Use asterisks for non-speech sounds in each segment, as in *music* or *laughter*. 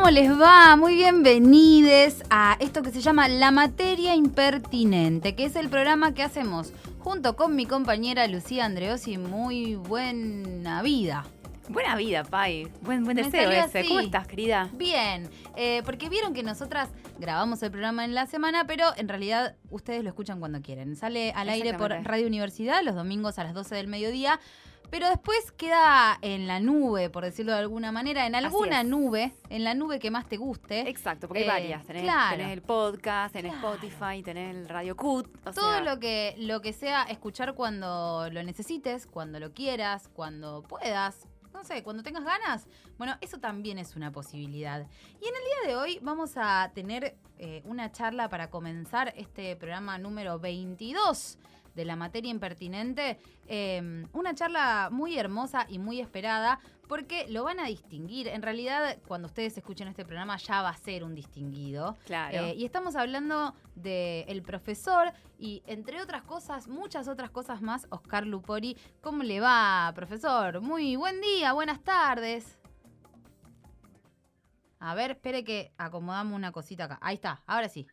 ¿cómo les va? Muy bienvenidos a esto que se llama La Materia Impertinente, que es el programa que hacemos junto con mi compañera Lucía Andreosi. Muy buena vida. Buena vida, Pai. Buen, buen deseo ese. ¿Cómo estás, querida? Bien, eh, porque vieron que nosotras grabamos el programa en la semana, pero en realidad ustedes lo escuchan cuando quieren. Sale al aire por. Radio Universidad los domingos a las 12 del mediodía, pero después queda en la nube, por decirlo de alguna manera, en alguna nube, en la nube que más te guste. Exacto, porque hay Eh, varias. Tenés, claro. tenés el podcast, tenés Claro. Spotify, tenés el Radio Cut. o Todo sea, lo que, lo que sea escuchar cuando lo necesites, cuando lo quieras, cuando puedas, no sé, cuando tengas ganas. Bueno, eso también es una posibilidad. Y en el día de hoy vamos a tener eh, una charla para comenzar este programa número 22 de la materia impertinente. Eh, una charla muy hermosa y muy esperada porque lo van a distinguir. En realidad, cuando ustedes escuchen este programa ya va a ser un distinguido. Claro. Eh, y estamos hablando del el profesor y, entre otras cosas, muchas otras cosas más, Oscar Lupori. ¿Cómo le va, profesor? Muy buen día, buenas tardes. A ver, espere que acomodamos una cosita acá. Ahí está, ahora sí.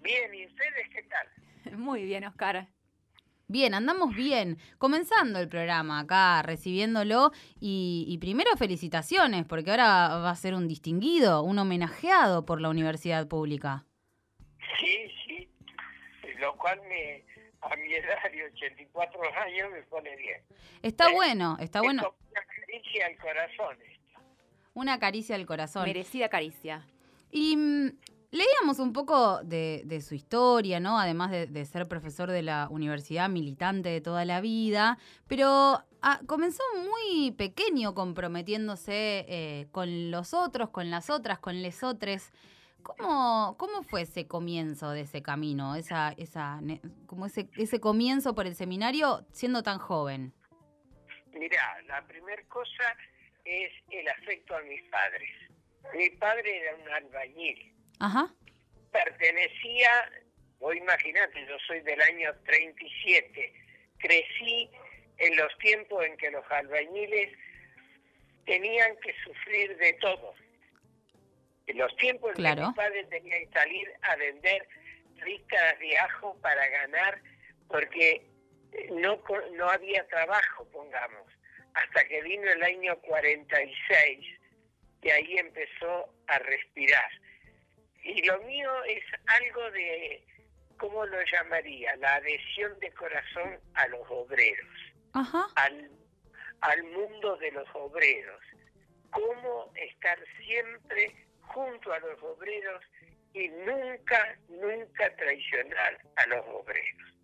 Bien, ¿y ustedes qué tal? *laughs* Muy bien, Oscar. Bien, andamos bien. Comenzando el programa acá, recibiéndolo. Y, y primero felicitaciones, porque ahora va a ser un distinguido, un homenajeado por la universidad pública. Sí, sí, lo cual me, a mi edad de 84 años me pone bien. Está ¿Eh? bueno, está Es bueno. una caricia al corazón esto. Una caricia al corazón. Merecida caricia. Y mm, leíamos un poco de, de su historia, ¿no? Además de, ser profesor de la universidad, militante de toda la vida, pero ah, comenzó muy pequeño comprometiéndose eh, con los otros, con las otras, con les otres. ¿Cómo, ¿Cómo fue ese comienzo de ese camino, esa, esa, como ese, ese comienzo por el seminario siendo tan joven? Mirá, la primera cosa es el afecto a mis padres. Mi padre era un albañil, Ajá, pertenecía, vos imaginate, yo soy del año 37, crecí en los tiempos en que los albañiles tenían que sufrir de todo. En los tiempos en Claro. que mi padre tenía que salir a vender ricas de ajo para ganar, porque no, no había trabajo, pongamos, hasta que vino el año 46 y ahí empezó a respirar. Y lo mío es algo de, ¿cómo lo llamaría? La adhesión de corazón a los obreros ajá, al, al mundo de los obreros. Cómo estar siempre junto a los obreros y nunca, nunca traicionar a los obreros.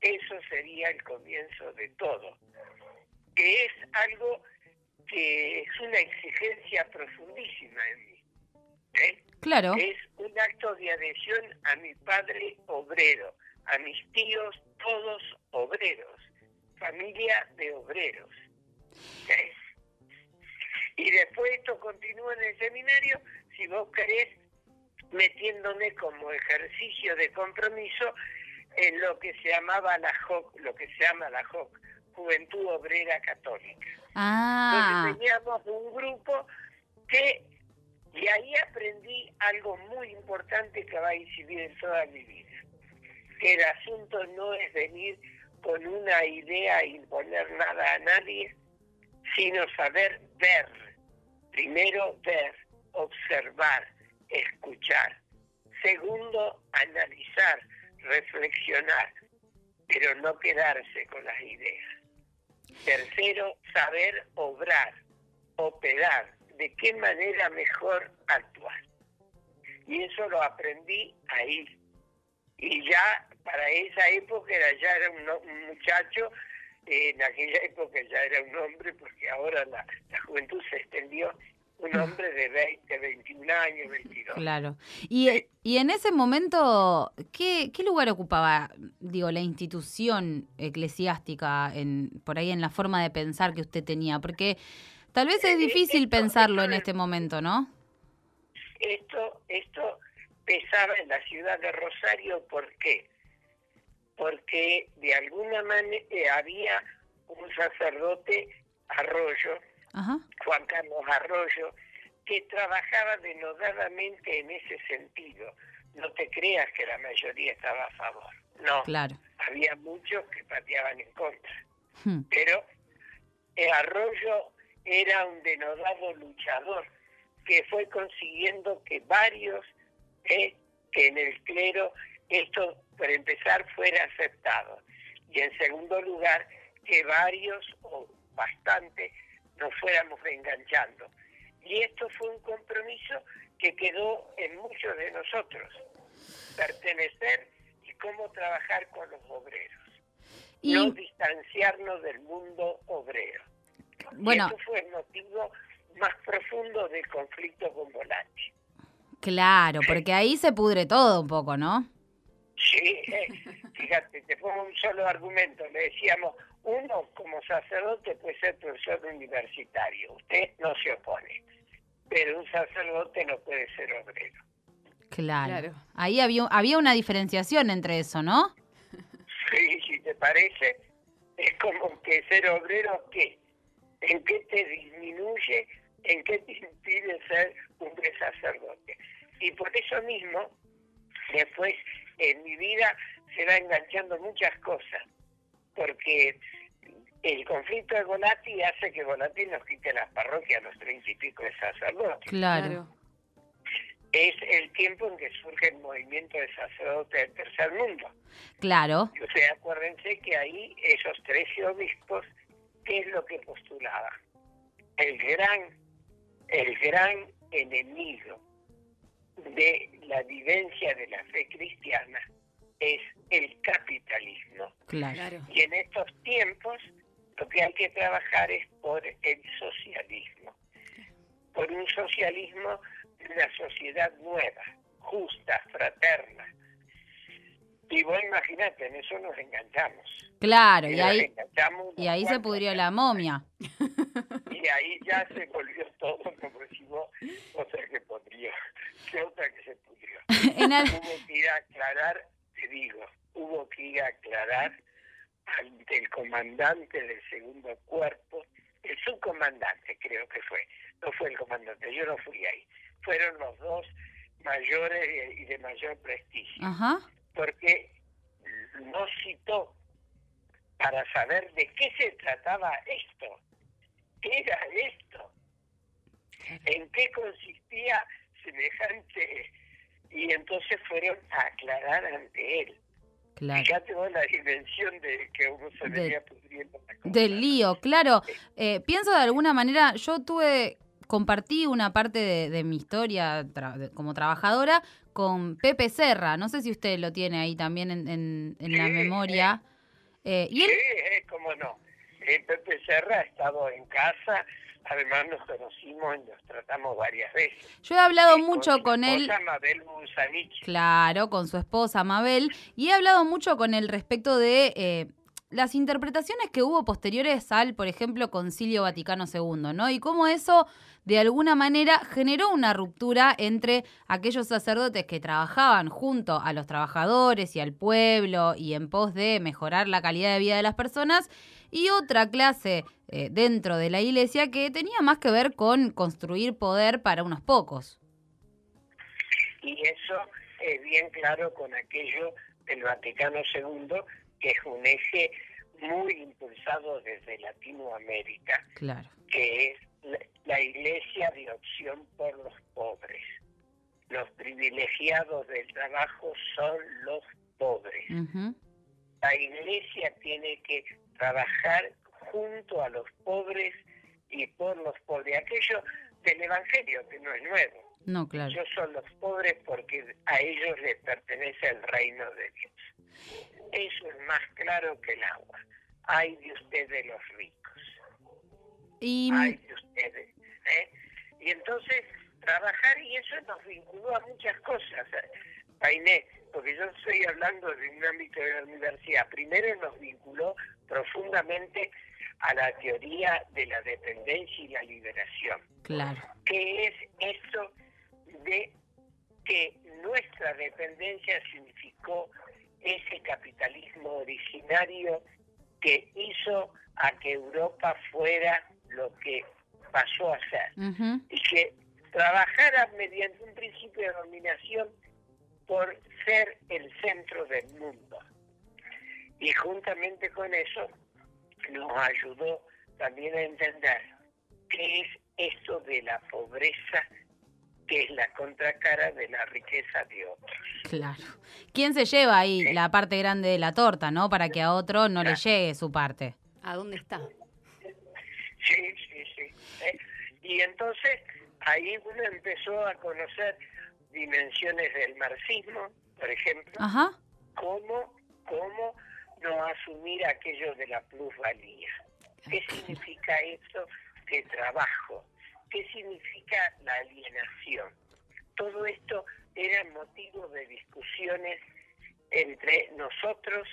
Eso sería el comienzo de todo, que es algo que es una exigencia profundísima en mí. ¿eh? Claro. Es un acto de adhesión a mi padre obrero, a mis tíos todos obreros, familia de obreros. ¿eh? Y después esto continúa en el seminario, si vos querés, metiéndome como ejercicio de compromiso en lo que se llamaba la JOC, lo que se llama la JOC, Juventud Obrera Católica. Ah, Entonces teníamos un grupo que, y ahí aprendí algo muy importante que va a incidir en toda mi vida, que el asunto no es venir con una idea e imponer nada a nadie, sino saber ver, primero ver, observar, escuchar, segundo, analizar, reflexionar, pero no quedarse con las ideas. Tercero, saber obrar, operar, de qué manera mejor actuar. Y eso lo aprendí ahí. Y ya para esa época era, ya era un, un muchacho, eh, en aquella época ya era un hombre, porque ahora la, la juventud se extendió, un hombre de 20, 21 años, 22. Claro. Y, y en ese momento, ¿qué, qué lugar ocupaba, digo, la institución eclesiástica en, por ahí en la forma de pensar que usted tenía? Porque tal vez es Eh, difícil esto- pensarlo esto en es- este momento, ¿no? Esto, esto pesaba en la ciudad de Rosario, ¿por qué? Porque de alguna manera había un sacerdote Arroyo, Ajá. Juan Carlos Arroyo, que trabajaba denodadamente en ese sentido. No te creas que la mayoría estaba a favor. No, Claro. había muchos que pateaban en contra. Hmm. Pero el Arroyo era un denodado luchador que fue consiguiendo que varios, eh, que en el clero esto, por empezar, fuera aceptado. Y en segundo lugar, que varios o bastante nos fuéramos enganchando. Y esto fue un compromiso que quedó en muchos de nosotros, pertenecer y cómo trabajar con los obreros Y no distanciarnos del mundo obrero. Bueno, Y eso fue el motivo más profundo del conflicto con Volati. claro, porque ahí se pudre todo un poco, ¿no? Sí, eh, fíjate, te pongo un solo argumento. Le decíamos, uno como sacerdote puede ser profesor universitario, usted no se opone, pero un sacerdote no puede ser obrero. Claro. Claro. Ahí había, había una diferenciación entre eso, ¿no? Sí, si te parece, es como que ser obrero, ¿qué? ¿En qué te disminuye? ¿En qué te impide ser un buen sacerdote? Y por eso mismo, después en mi vida se va enganchando muchas cosas, porque el conflicto de Volati hace que Volati nos quite las parroquias a los treinta y pico de sacerdotes Claro. es el tiempo en que surge el movimiento de sacerdotes del tercer mundo. Claro. Y ustedes acuérdense que ahí esos trece obispos, ¿qué es lo que postulaban? El gran, el gran enemigo de la vivencia de la fe cristiana es el capitalismo. Claro. Claro. Y en estos tiempos lo que hay que trabajar es por el socialismo, por un socialismo de una sociedad nueva, justa, fraterna. Y vos imaginate, en eso nos enganchamos. Claro, y nos ahí, y ahí se pudrió la momia. Y ahí ya se volvió todo, como decimos, otra que podría, que otra que se pudrió. *laughs* En Hubo que ir a aclarar, te digo, hubo que ir a aclarar ante el comandante del segundo cuerpo, el subcomandante creo que fue, no fue el comandante, yo no fui ahí, fueron los dos mayores y de mayor prestigio, Ajá. Porque no citó para saber de qué se trataba esto, qué era esto, en qué consistía semejante, y entonces fueron a aclarar ante él. Claro. Fíjate vos la dimensión de que uno se De- venía pudriendo la cosa. Del lío, claro. Eh, pienso de alguna manera, yo tuve, compartí una parte de, de mi historia tra- como trabajadora con Pepe Serra. No sé si usted lo tiene ahí también en, en- en la Sí, memoria. Eh, y Sí, él, eh, cómo no. Eh, Pepe Serra ha estado en casa, además nos conocimos y nos tratamos varias veces. yo he hablado mucho su con él. esposa Mabel Busanich. Claro, con su esposa Mabel. Y he hablado mucho con él respecto de eh, las interpretaciones que hubo posteriores al, por ejemplo, Concilio Vaticano II, ¿no? Y cómo eso, de alguna manera, generó una ruptura entre aquellos sacerdotes que trabajaban junto a los trabajadores y al pueblo y en pos de mejorar la calidad de vida de las personas y otra clase eh, dentro de la iglesia que tenía más que ver con construir poder para unos pocos. Y eso es bien claro con aquello del Vaticano II, que es un eje muy impulsado desde Latinoamérica, Claro. que es la, la iglesia de opción por los pobres. Los privilegiados del trabajo son los pobres. La iglesia tiene que trabajar junto a los pobres y por los pobres. Aquello del Evangelio, que no es nuevo. No, claro. Ellos son los pobres porque a ellos les pertenece el reino de Dios. Eso es más claro que el agua. Hay de ustedes los ricos. Y Ay de ustedes. ¿eh? Y entonces trabajar y eso nos vinculó a muchas cosas, eh, Painé, porque yo estoy hablando de un ámbito de la universidad. Primero nos vinculó profundamente a la teoría de la dependencia y la liberación. claro. ¿Qué es eso de que nuestra dependencia significó ese capitalismo originario que hizo a que Europa fuera lo que pasó a ser? Y que trabajara mediante un principio de dominación por ser el centro del mundo. Y juntamente con eso nos ayudó también a entender qué es esto de la pobreza, que es la contracara de la riqueza de otros. Claro. ¿Quién se lleva ahí la parte grande de la torta, no? Para que a otro no le llegue su parte. ¿A dónde está? Sí, sí, sí. ¿eh? Y entonces ahí uno empezó a conocer dimensiones del marxismo, por ejemplo, Ajá. cómo, cómo no asumir aquello de la plusvalía. ¿Qué significa eso de trabajo? ¿Qué significa la alienación? Todo esto era motivo de discusiones entre nosotros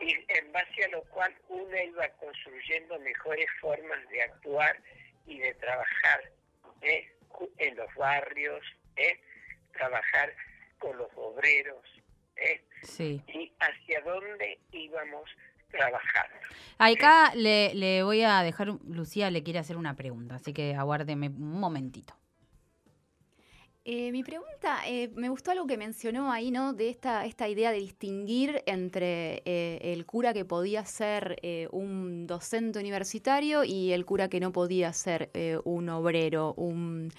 y en base a lo cual uno iba construyendo mejores formas de actuar y de trabajar ¿eh? en los barrios, ¿eh? trabajar con los obreros ¿eh? Sí. y hacia dónde íbamos trabajando. Acá le, le voy a dejar, Lucía le quiere hacer una pregunta, así que aguárdeme un momentito. Eh, mi pregunta, eh, me gustó algo que mencionó ahí, ¿no? De esta, esta idea de distinguir entre eh, el cura que podía ser eh, un docente universitario y el cura que no podía ser eh, un obrero, un,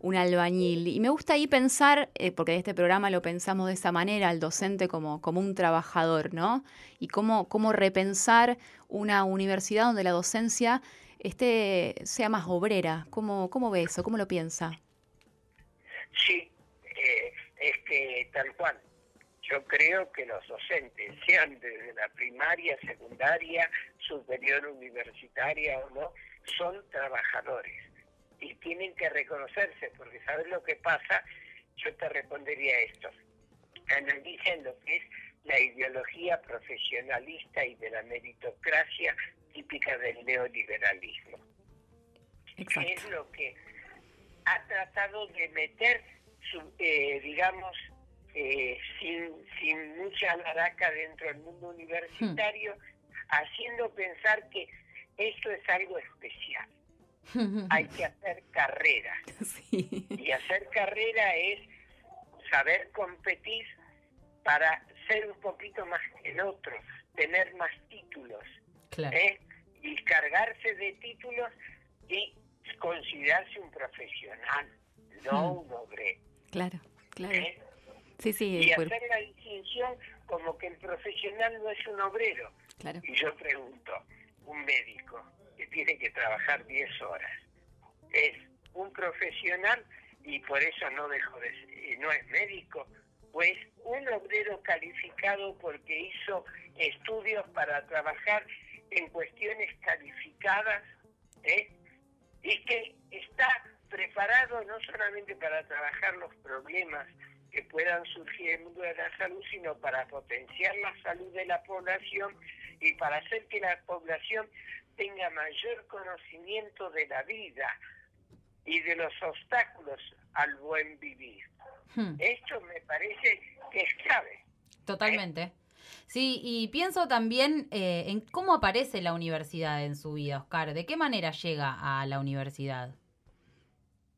un albañil. Y me gusta ahí pensar, eh, porque en este programa lo pensamos de esa manera, al docente como, como un trabajador, ¿no? Y cómo, cómo repensar una universidad donde la docencia esté, sea más obrera. ¿Cómo, cómo ve eso? ¿Cómo lo piensa? Sí, eh, es que tal cual. Yo creo que los docentes, sean desde la primaria, secundaria, superior, universitaria o no, son trabajadores y tienen que reconocerse, porque ¿sabes lo que pasa? Yo te respondería esto. Analicen lo que es la ideología profesionalista y de la meritocracia típica del neoliberalismo. que es lo que ha tratado de meter, su, eh, digamos, eh, sin, sin mucha laraca dentro del mundo universitario, haciendo pensar que esto es algo especial. *laughs* Hay que hacer carrera. Sí. Y hacer carrera es saber competir para ser un poquito más que el otro, tener más títulos, Claro. ¿eh? y cargarse de títulos y considerarse un profesional, no un obrero. Claro, claro. ¿eh? Sí, sí, Y hacer la distinción como que el profesional no es un obrero. claro. Y yo pregunto, un médico que tiene que trabajar 10 horas, ¿es un profesional y por eso no dejó de ser- no es médico? Pues un obrero calificado porque hizo estudios para trabajar en cuestiones calificadas ¿eh? y que está preparado no solamente para trabajar los problemas que puedan surgir en el mundo de la salud, sino para potenciar la salud de la población y para hacer que la población tenga mayor conocimiento de la vida y de los obstáculos al buen vivir. Hmm, Esto me parece que es clave. Totalmente. Sí, y pienso también eh, en cómo aparece la universidad en su vida, Oscar. ¿De qué manera llega a la universidad?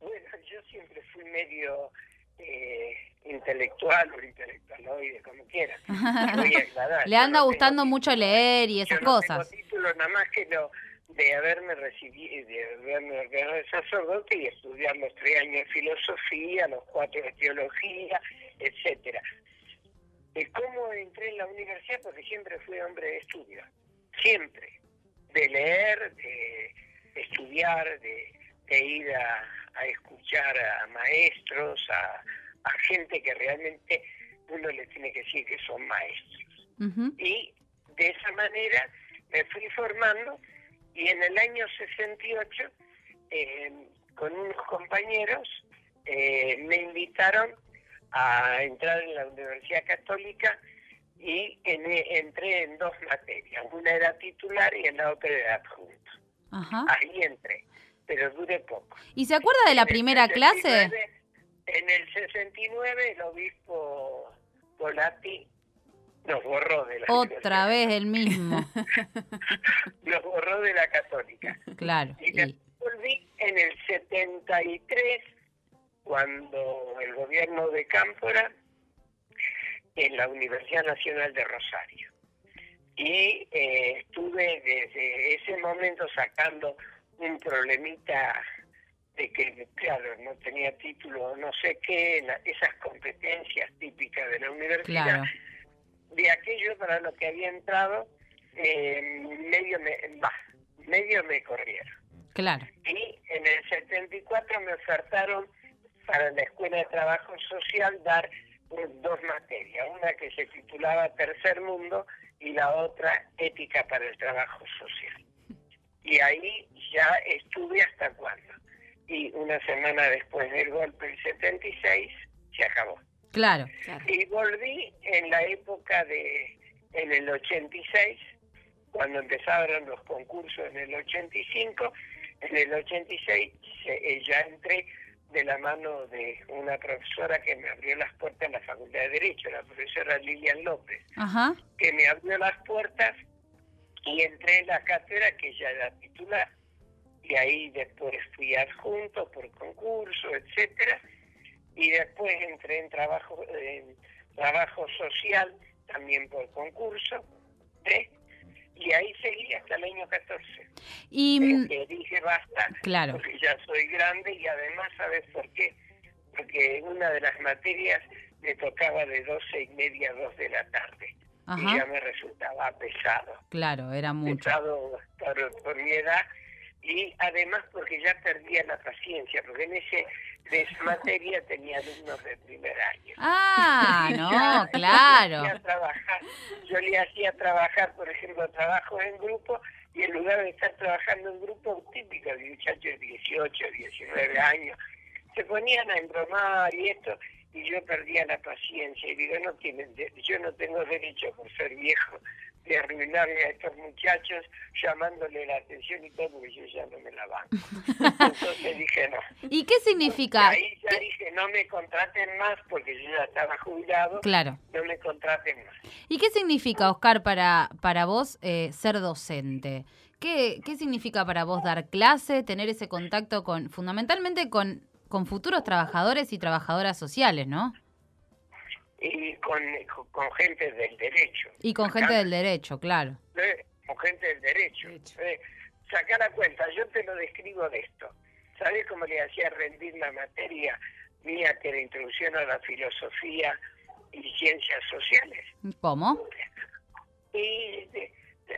Bueno, yo siempre fui medio eh, intelectual o intelectualoide, como quieran. *laughs* Le yo anda no gustando mucho título, leer y yo esas no cosas. Tengo título nada más que lo de haberme recibido, de haberme ordenado de sacerdote y estudiar los tres años de filosofía, los cuatro de teología, etcétera. De cómo entré en la universidad, porque siempre fui hombre de estudio, siempre, de leer, de estudiar, de, de ir a, a escuchar a maestros, a, a gente que realmente uno le tiene que decir que son maestros y de esa manera me fui formando y en el año 68 eh, con unos compañeros eh, me invitaron a entrar en la Universidad Católica y en- entré en dos materias, una era titular y en la otra era adjunto. Ajá. Ahí entré, pero duré poco. ¿Y se acuerda de la En primera clase? 69, En el 69 el obispo Volati nos borró de la Otra vez el mismo. *laughs* nos borró de la católica. Claro. Y y- volví en el 73 cuando el gobierno de Cámpora en la Universidad Nacional de Rosario. Y eh, estuve desde ese momento sacando un problemita de que, claro, no tenía título, no sé qué, esas competencias típicas de la universidad, de aquello para lo que había entrado, eh, medio me, medio me corrieron. Claro. Y en el 74 me ofertaron para la Escuela de Trabajo Social dar dos materias, una que se titulaba Tercer Mundo y la otra Ética para el Trabajo Social. Y ahí ya estuve hasta cuándo. Y una semana después del golpe del 76 se acabó. Claro. Y volví en la época de, en el 86, cuando empezaron los concursos en el 85, en el 86 eh, ya entré de la mano de una profesora que me abrió las puertas en la Facultad de Derecho, la profesora Lilian López, que me abrió las puertas y entré en la cátedra que ya era titular. Y ahí después fui adjunto por concurso, etcétera, y después entré en trabajo en trabajo social también por concurso, y ahí seguí hasta el año 14. Y mm, que dije basta, claro. porque ya soy grande y además, ¿sabes por qué? Porque una de las materias me tocaba de doce y media a dos de la tarde. Y ya me resultaba pesado. Claro, era mucho. Pesado por, por mi edad y además porque ya perdía la paciencia, porque en ese de esa *laughs* materia tenía alumnos de primer año. Ah, *laughs* no, claro. Yo le, hacía trabajar, por ejemplo, trabajo en grupo y en lugar de estar trabajando en grupo típico de muchachos de 18, 19 años, se ponían a embromar y esto, y yo perdía la paciencia y digo, no tienen, yo no tengo derecho por ser viejo de arruinarle a estos muchachos llamándole la atención y todo, porque yo ya no me la banco. *laughs* Entonces dije no. ¿Y qué significa? ahí ya dije, no me contraten más, porque yo ya estaba jubilado. Claro. No me contraten más. ¿Y qué significa, Oscar, para, para vos eh, ser docente? ¿Qué, ¿Qué significa para vos dar clase, tener ese contacto con, fundamentalmente con, con futuros trabajadores y trabajadoras sociales, ¿no? Y con, con, gente del derecho. Y con gente del derecho, claro. Con gente del derecho. Eh, saca la cuenta, yo te lo describo de esto. ¿Sabes cómo le hacía rendir la materia mía que era introducción a la filosofía y ciencias sociales? ¿Cómo? Y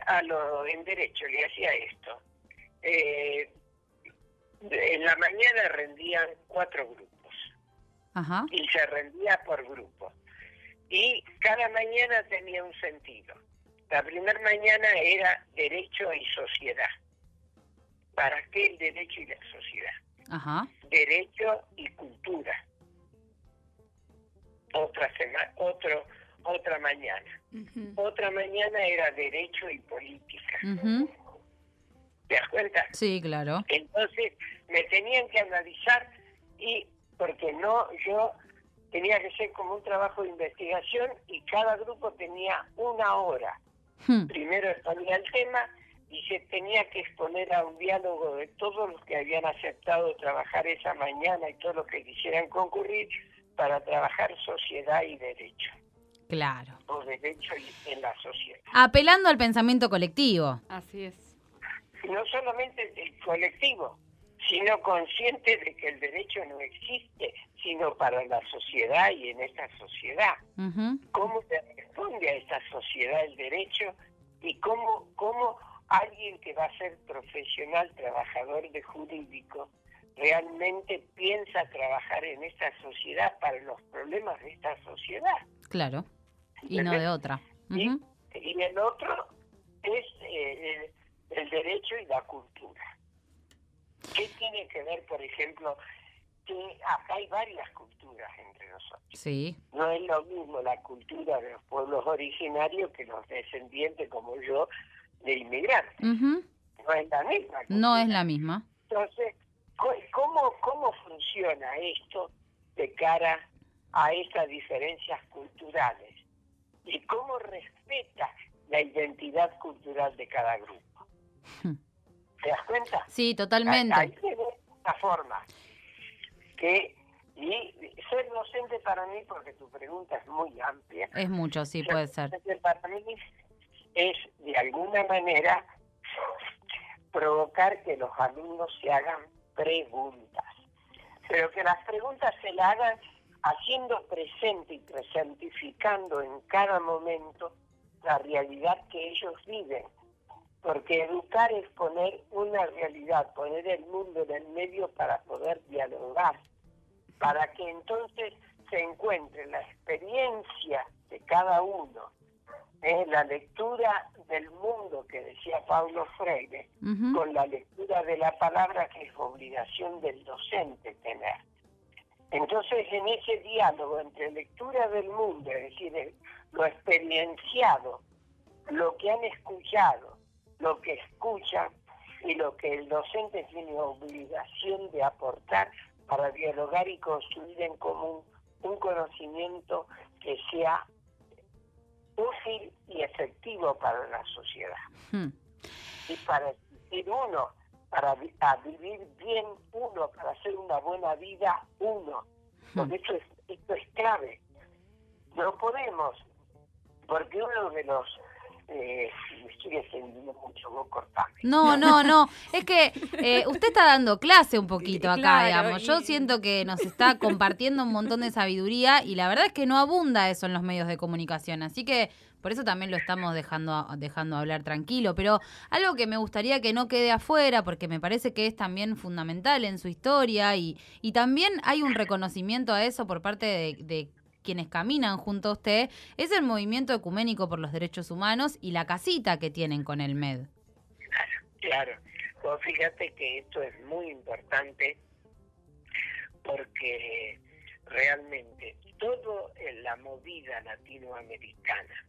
a lo en derecho le hacía esto. Eh, en la mañana rendían cuatro grupos. Ajá. Y se rendía por grupo y cada mañana tenía un sentido. La primera mañana era derecho y sociedad. ¿Para qué el derecho y la sociedad? Ajá. Derecho y cultura. Otra semana, otro, otra mañana. Otra mañana era derecho y política. ¿Te das cuenta? Sí, claro. Entonces me tenían que analizar y porque no yo tenía que ser como un trabajo de investigación y cada grupo tenía una hora. Hmm. Primero exponía el tema y se tenía que exponer a un diálogo de todos los que habían aceptado trabajar esa mañana y todos los que quisieran concurrir para trabajar sociedad y derecho. Claro. O derecho en la sociedad. Apelando al pensamiento colectivo. Así es. No solamente el colectivo, sino consciente de que el derecho no existe, sino para la sociedad y en esta sociedad. ¿Cómo se responde a esta sociedad el derecho y cómo, cómo alguien que va a ser profesional, trabajador de jurídico, realmente piensa trabajar en esta sociedad para los problemas de esta sociedad? Claro, y no de otra. y, el otro es eh, el derecho y la cultura. ¿Qué tiene que ver, por ejemplo, que acá hay varias culturas entre nosotros? Sí. No es lo mismo la cultura de los pueblos originarios que los descendientes como yo de inmigrantes. No es la misma. No es la misma. Entonces, ¿cómo, ¿cómo funciona esto de cara a esas diferencias culturales? ¿Y cómo respeta la identidad cultural de cada grupo? ¿Te das cuenta? Sí, totalmente. Hay una forma que Y ser docente para mí, porque tu pregunta es muy amplia. Es mucho, sí, puede ser. Para mí es de alguna manera provocar que los alumnos se hagan preguntas, pero que las preguntas se las hagan haciendo presente y presentificando en cada momento la realidad que ellos viven. Porque educar es poner una realidad, poner el mundo en el medio para poder dialogar para que entonces se encuentre la experiencia de cada uno, en la lectura del mundo que decía Paulo Freire, con la lectura de la palabra que es obligación del docente tener. Entonces, en ese diálogo entre lectura del mundo, es decir, lo experienciado, lo que han escuchado, lo que escuchan y lo que el docente tiene obligación de aportar, para dialogar y construir en común un conocimiento que sea útil y efectivo para la sociedad. Hmm. Y para vivir uno, para vivir bien uno, para hacer una buena vida uno. Porque hmm. esto es, esto es clave. No podemos, porque uno de los eh, mucho, No, *laughs* no, no. Es que eh, usted está dando clase un poquito acá, digamos. Yo siento que nos está compartiendo un montón de sabiduría y la verdad es que no abunda eso en los medios de comunicación. Así que por eso también lo estamos dejando, dejando hablar tranquilo. Pero algo que me gustaría que no quede afuera, porque me parece que es también fundamental en su historia y, y también hay un reconocimiento a eso por parte de, de quienes caminan junto a usted, es el movimiento ecuménico por los derechos humanos y la casita que tienen con el MED. Claro, pues fíjate que esto es muy importante porque realmente toda la movida latinoamericana,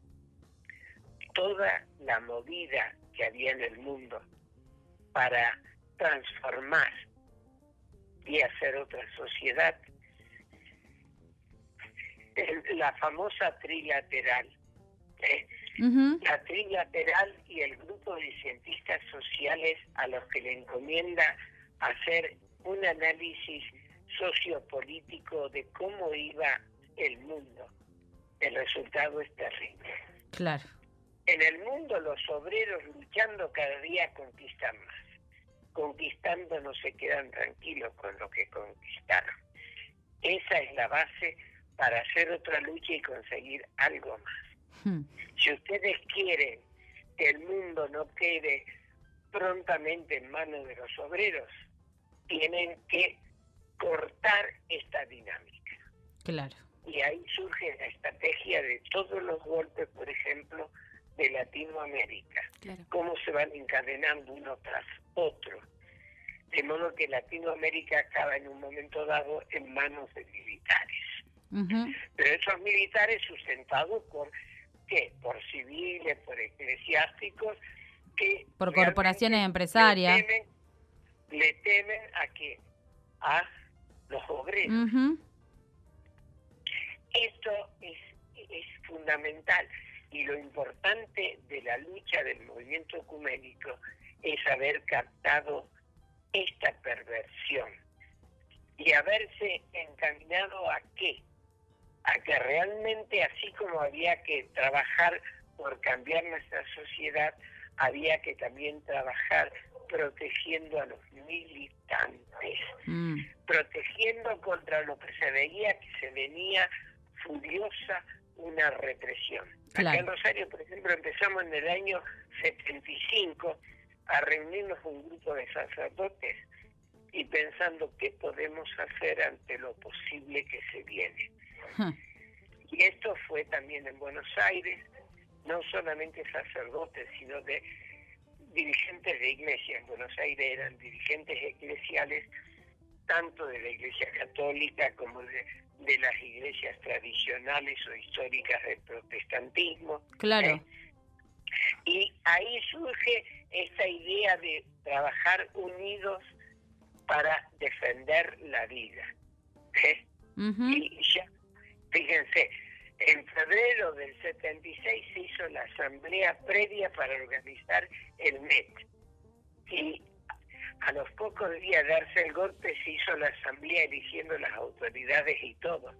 toda la movida que había en el mundo para transformar y hacer otra sociedad, *laughs* la famosa trilateral. ¿eh? La trilateral y el grupo de cientistas sociales a los que le encomienda hacer un análisis sociopolítico de cómo iba el mundo. El resultado es terrible. Claro. En el mundo los obreros luchando cada día conquistan más. Conquistando no se quedan tranquilos con lo que conquistaron. Esa es la base para hacer otra lucha y conseguir algo más. Hmm. Si ustedes quieren que el mundo no quede prontamente en manos de los obreros, tienen que cortar esta dinámica. Claro. Y ahí surge la estrategia de todos los golpes, por ejemplo, de Latinoamérica. Cómo se van encadenando uno tras otro. De modo que Latinoamérica acaba en un momento dado en manos de militares. Pero esos militares sustentados por qué? Por civiles, por eclesiásticos, que por corporaciones empresarias. Le temen, a que a los obreros. Esto es, es fundamental y lo importante de la lucha del movimiento ecuménico es haber captado esta perversión y haberse encaminado a qué? A que realmente así como había que trabajar por cambiar nuestra sociedad, había que también trabajar protegiendo a los militantes, mm. protegiendo contra lo que se veía que se venía furiosa una represión. Acá en Rosario, por ejemplo, empezamos en el año 75 a reunirnos un grupo de sacerdotes y pensando qué podemos hacer ante lo posible que se viene. Y esto fue también en Buenos Aires, no solamente sacerdotes, sino de dirigentes de iglesia. En Buenos Aires eran dirigentes eclesiales, tanto de la iglesia católica como de, las iglesias tradicionales o históricas del protestantismo. Claro. ¿eh? Y ahí surge esta idea de trabajar unidos para defender la vida. ¿eh? Y ya Fíjense, en febrero del 76 se hizo la asamblea previa para organizar el MET. Y a los pocos días de darse el golpe se hizo la asamblea eligiendo las autoridades y todo.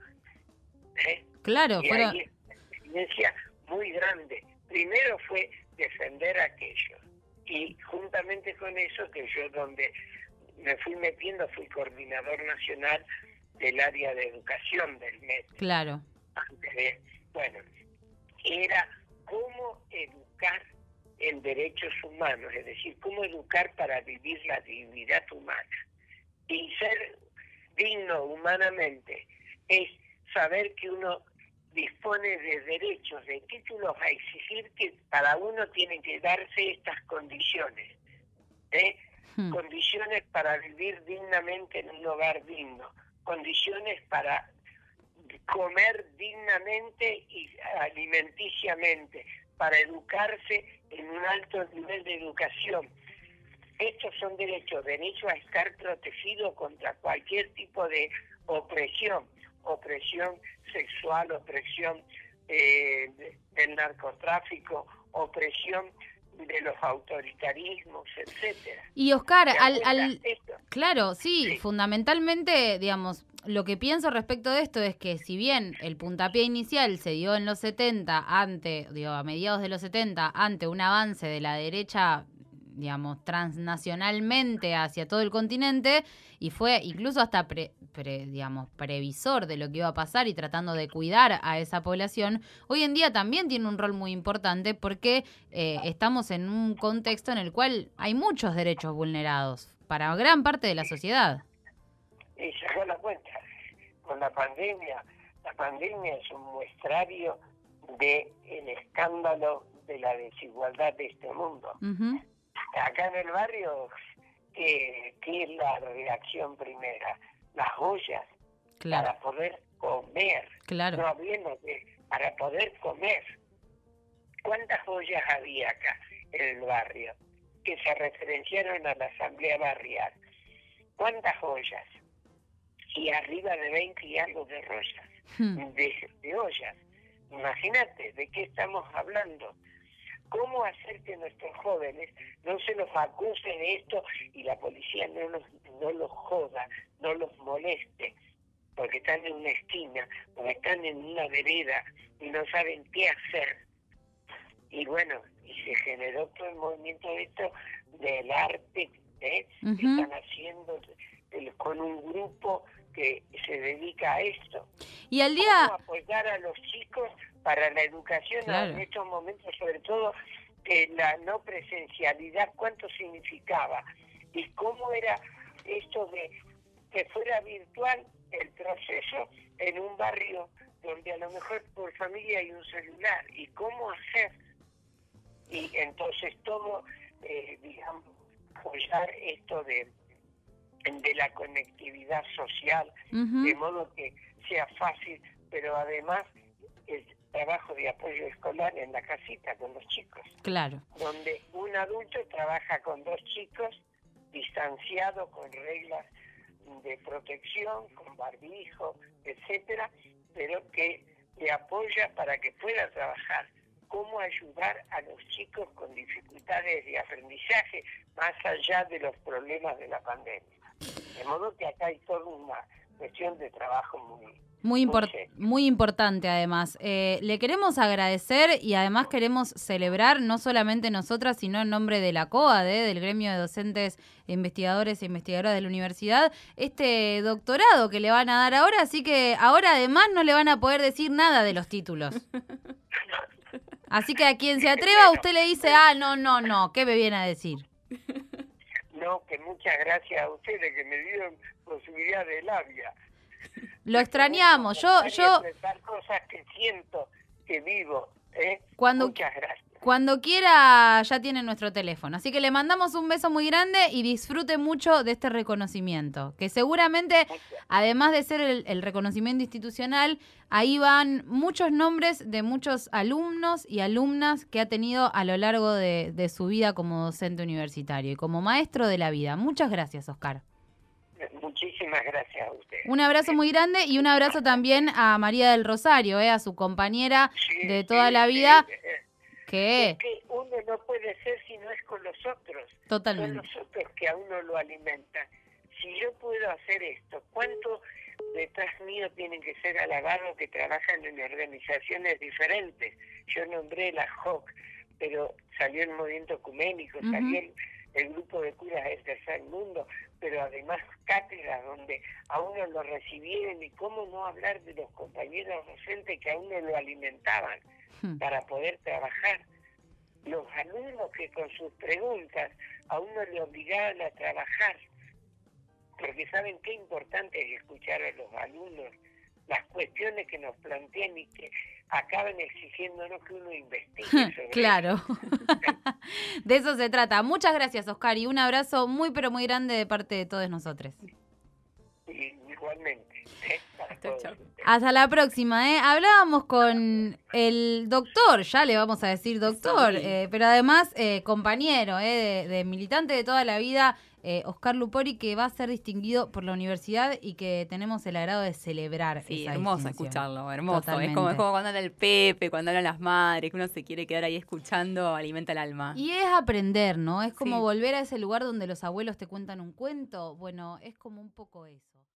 ¿eh? Claro, y ahí una experiencia muy grande. Primero fue defender aquello y juntamente con eso que yo donde me fui metiendo fui coordinador nacional del área de educación del MET. Claro. Antes de, bueno, era cómo educar en derechos humanos, es decir, cómo educar para vivir la dignidad humana. Y ser digno humanamente es saber que uno dispone de derechos, de títulos a exigir que para uno tienen que darse estas condiciones. ¿eh? Hmm. Condiciones para vivir dignamente en un hogar digno, condiciones para comer dignamente y alimenticiamente, para educarse en un alto nivel de educación. Estos son derechos, derecho a estar protegido contra cualquier tipo de opresión, opresión sexual, opresión eh, del narcotráfico, opresión de los autoritarismos, etcétera. Y Oscar, ¿Te al, al. Claro, sí, Sí. fundamentalmente, digamos, lo que pienso respecto de esto es que si bien el puntapié inicial se dio en los 70, ante, digo, a mediados de los 70, ante un avance de la derecha, digamos, transnacionalmente hacia todo el continente, y fue incluso hasta, pre- pre- digamos, previsor de lo que iba a pasar y tratando de cuidar a esa población, hoy en día también tiene un rol muy importante porque eh, estamos en un contexto en el cual hay muchos derechos vulnerados para gran parte de la sociedad. y se da la cuenta con la pandemia. La pandemia es un muestrario de el escándalo de la desigualdad de este mundo. Acá en el barrio, ¿qué, qué es la reacción primera? Las ollas Claro, para poder comer. No claro. hablemos de para poder comer. ¿Cuántas ollas había acá en el barrio que se referenciaron a la asamblea barrial? ¿Cuántas ollas? Y arriba de 20 y algo de rollas, Hmm, de, de ollas. Imagínate de qué estamos hablando. ¿Cómo hacer que nuestros jóvenes no se los acuse de esto y la policía no los, no los joda, no los moleste? Porque están en una esquina, porque están en una vereda y no saben qué hacer. Y bueno, y se generó todo el movimiento de esto del arte ¿eh? que Ujú. están haciendo el- con un grupo que se dedica a esto. Y al ¿Cómo día, apoyar a los chicos para la educación Claro. en estos momentos, sobre todo eh, la no presencialidad, cuánto significaba y cómo era esto de que fuera virtual el proceso en un barrio donde a lo mejor por familia hay un celular y cómo hacer. Y entonces todo, eh, digamos, apoyar esto de, de la conectividad social de modo que sea fácil, pero además trabajo de apoyo escolar en la casita con los chicos, claro. donde un adulto trabaja con dos chicos distanciado con reglas de protección, con barbijo, etcétera, pero que le apoya para que pueda trabajar. Cómo ayudar a los chicos con dificultades de aprendizaje más allá de los problemas de la pandemia. De modo que acá hay toda una cuestión de trabajo muy, Muy, impor- muy importante además. Eh, le queremos agradecer y además queremos celebrar, no solamente nosotras, sino en nombre de la COADE, del gremio de docentes, investigadores e investigadoras de la universidad, este doctorado que le van a dar ahora. Así que ahora además no le van a poder decir nada de los títulos. Así que a quien se atreva, usted le dice, ah, no, no, no, ¿qué me viene a decir? No, que muchas gracias a ustedes que me dieron posibilidad de labia. Lo extrañamos. Yo, yo, cosas que siento, que vivo. ¿eh? Cuando- Muchas gracias. Cuando quiera ya tiene nuestro teléfono. Así que le mandamos un beso muy grande y disfrute mucho de este reconocimiento. Que seguramente, además de ser el, el reconocimiento institucional, ahí van muchos nombres de muchos alumnos y alumnas que ha tenido a lo largo de, de su vida como docente universitario y como maestro de la vida. Muchas gracias, Oscar. Muchísimas gracias a ustedes. Un abrazo muy grande y un abrazo también a María del Rosario, eh, a su compañera Sí, de toda sí, la sí, vida, eh, que... Es que uno no puede puede ser si no es con los otros. Totalmente. Son los otros que a uno lo alimentan. Si yo puedo hacer esto, ¿cuánto detrás mío tienen que ser alabados que trabajan en organizaciones diferentes? Yo nombré la JOC, pero salió el movimiento ecuménico, salió el, el, grupo de curas del tercer mundo, pero además cátedras donde a uno lo recibieron y cómo no hablar de los compañeros docentes que a uno lo alimentaban hmm. para poder trabajar. Los alumnos que con sus preguntas a uno le obligaban a trabajar, porque saben qué importante es escuchar a los alumnos las cuestiones que nos plantean y que acaban exigiéndonos que uno investigue. *laughs* Sobre claro. de eso se trata. Muchas gracias, Oscar, y un abrazo muy, pero muy grande de parte de todos nosotros. igualmente. ¿eh? Hasta la próxima, ¿eh? Hablábamos con el doctor, ya le vamos a decir doctor, eh, pero además eh, compañero, eh, de, militante de toda la vida, Oscar Lupori, que va a ser distinguido por la universidad y que tenemos el agrado de celebrar. Sí, hermoso escucharlo, hermoso. Es como, cuando habla el Pepe, cuando hablan las madres, que uno se quiere quedar ahí escuchando, alimenta el alma. Y es aprender, ¿no? Es como volver a ese lugar donde los abuelos te cuentan un cuento. Bueno, es como un poco eso.